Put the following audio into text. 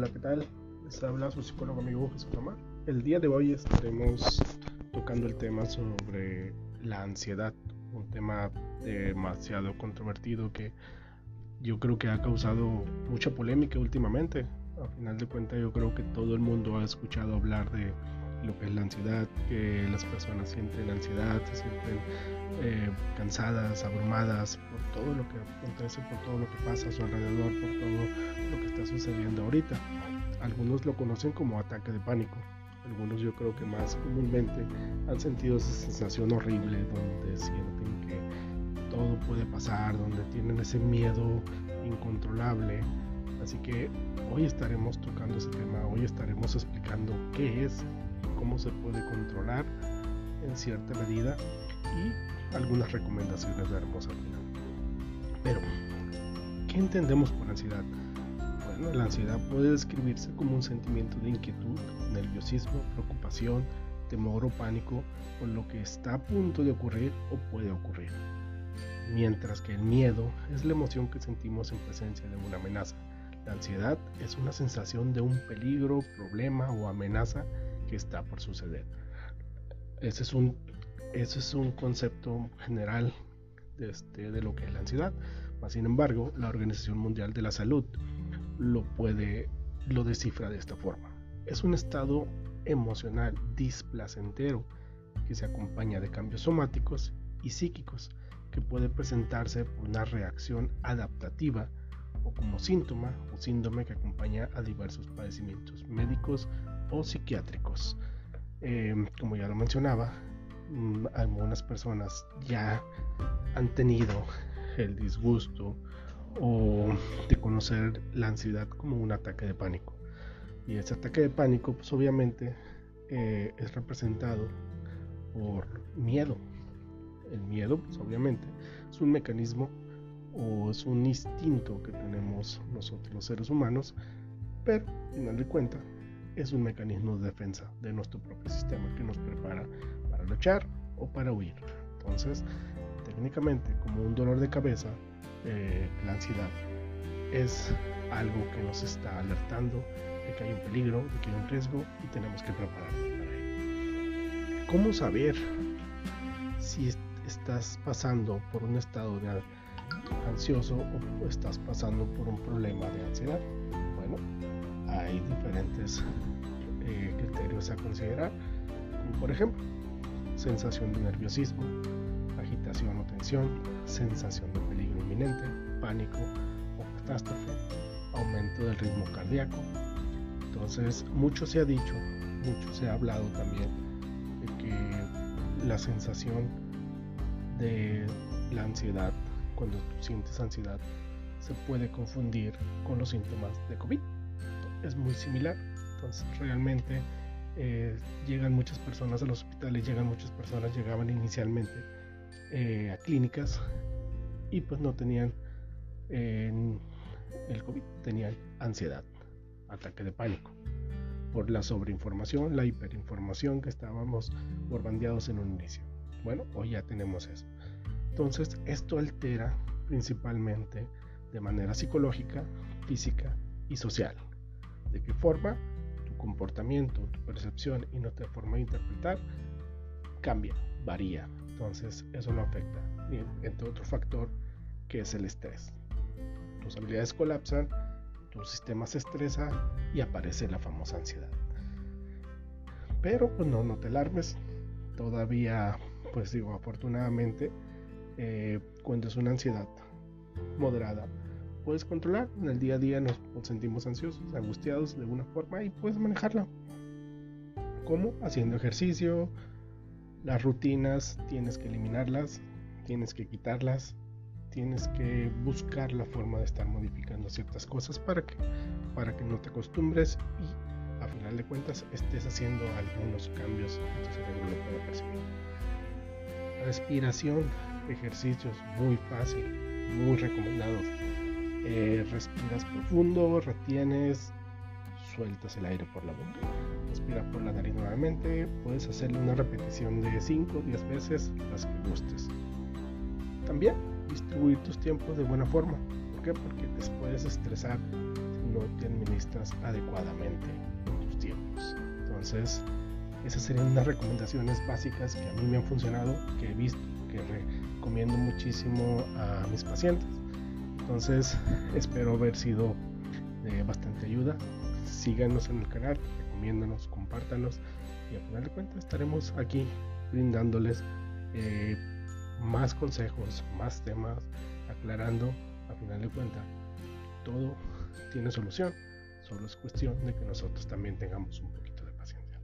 Hola, ¿qué tal? Les habla su psicólogo amigo Jesús Omar. El día de hoy estaremos tocando el tema sobre la ansiedad, un tema demasiado controvertido que yo creo que ha causado mucha polémica últimamente. A final de cuentas yo creo que todo el mundo ha escuchado hablar de lo que es la ansiedad, que las personas sienten ansiedad, se sienten eh, cansadas, abrumadas por todo lo que acontece, por todo lo que pasa a su alrededor, por todo lo que está sucediendo ahorita. Algunos lo conocen como ataque de pánico. Algunos yo creo que más comúnmente han sentido esa sensación horrible donde sienten que todo puede pasar, donde tienen ese miedo incontrolable. Así que hoy estaremos tocando ese tema, hoy estaremos explicando qué es cómo se puede controlar en cierta medida y algunas recomendaciones daremos al final. Pero, ¿qué entendemos por ansiedad? Bueno, la ansiedad puede describirse como un sentimiento de inquietud, nerviosismo, preocupación, temor o pánico por lo que está a punto de ocurrir o puede ocurrir. Mientras que el miedo es la emoción que sentimos en presencia de una amenaza. La ansiedad es una sensación de un peligro, problema o amenaza que está por suceder. Ese es un, ese es un concepto general de, este, de lo que es la ansiedad. Sin embargo, la Organización Mundial de la Salud lo puede, lo descifra de esta forma. Es un estado emocional displacentero que se acompaña de cambios somáticos y psíquicos que puede presentarse por una reacción adaptativa o como síntoma o síndrome que acompaña a diversos padecimientos médicos o psiquiátricos. Eh, como ya lo mencionaba, mm, algunas personas ya han tenido el disgusto o de conocer la ansiedad como un ataque de pánico. Y ese ataque de pánico, pues obviamente, eh, es representado por miedo. El miedo, pues obviamente, es un mecanismo o es un instinto que tenemos nosotros los seres humanos, pero al final de cuentas es un mecanismo de defensa de nuestro propio sistema que nos prepara para luchar o para huir. Entonces, técnicamente, como un dolor de cabeza, eh, la ansiedad es algo que nos está alertando de que hay un peligro, de que hay un riesgo y tenemos que prepararnos para ello. ¿Cómo saber si estás pasando por un estado de ansioso o estás pasando por un problema de ansiedad? Bueno, hay eh, criterios a considerar, como por ejemplo sensación de nerviosismo, agitación o tensión, sensación de peligro inminente, pánico o catástrofe, aumento del ritmo cardíaco. Entonces, mucho se ha dicho, mucho se ha hablado también de que la sensación de la ansiedad, cuando tú sientes ansiedad, se puede confundir con los síntomas de COVID es muy similar. Entonces realmente eh, llegan muchas personas a los hospitales, llegan muchas personas, llegaban inicialmente eh, a clínicas y pues no tenían el COVID, tenían ansiedad, ataque de pánico por la sobreinformación, la hiperinformación que estábamos borbandeados en un inicio. Bueno, hoy ya tenemos eso. Entonces, esto altera principalmente de manera psicológica, física y social de qué forma tu comportamiento, tu percepción y nuestra forma de interpretar cambia, varía. Entonces eso lo afecta. entre otro factor que es el estrés. Tus habilidades colapsan, tu sistema se estresa y aparece la famosa ansiedad. Pero pues no, no te alarmes. Todavía, pues digo, afortunadamente, eh, cuando es una ansiedad moderada, puedes controlar. En el día a día nos sentimos ansiosos, angustiados de una forma y puedes manejarla. ¿Cómo? Haciendo ejercicio. Las rutinas tienes que eliminarlas, tienes que quitarlas, tienes que buscar la forma de estar modificando ciertas cosas para que, para que no te acostumbres y a final de cuentas estés haciendo algunos cambios en tu cerebro lo pueda percibir. Respiración, ejercicios muy fácil, muy recomendados eh, respiras profundo, retienes, sueltas el aire por la boca. Respira por la nariz nuevamente. Puedes hacerle una repetición de 5 o 10 veces las que gustes. También distribuir tus tiempos de buena forma. ¿Por qué? Porque te puedes estresar no te administras adecuadamente tus tiempos. Entonces, esas serían unas recomendaciones básicas que a mí me han funcionado, que he visto, que recomiendo muchísimo a mis pacientes. Entonces, espero haber sido de bastante ayuda. Síganos en el canal, recomiéndanos, compártanos y a final de cuentas estaremos aquí brindándoles eh, más consejos, más temas, aclarando a final de cuentas todo tiene solución. Solo es cuestión de que nosotros también tengamos un poquito de paciencia.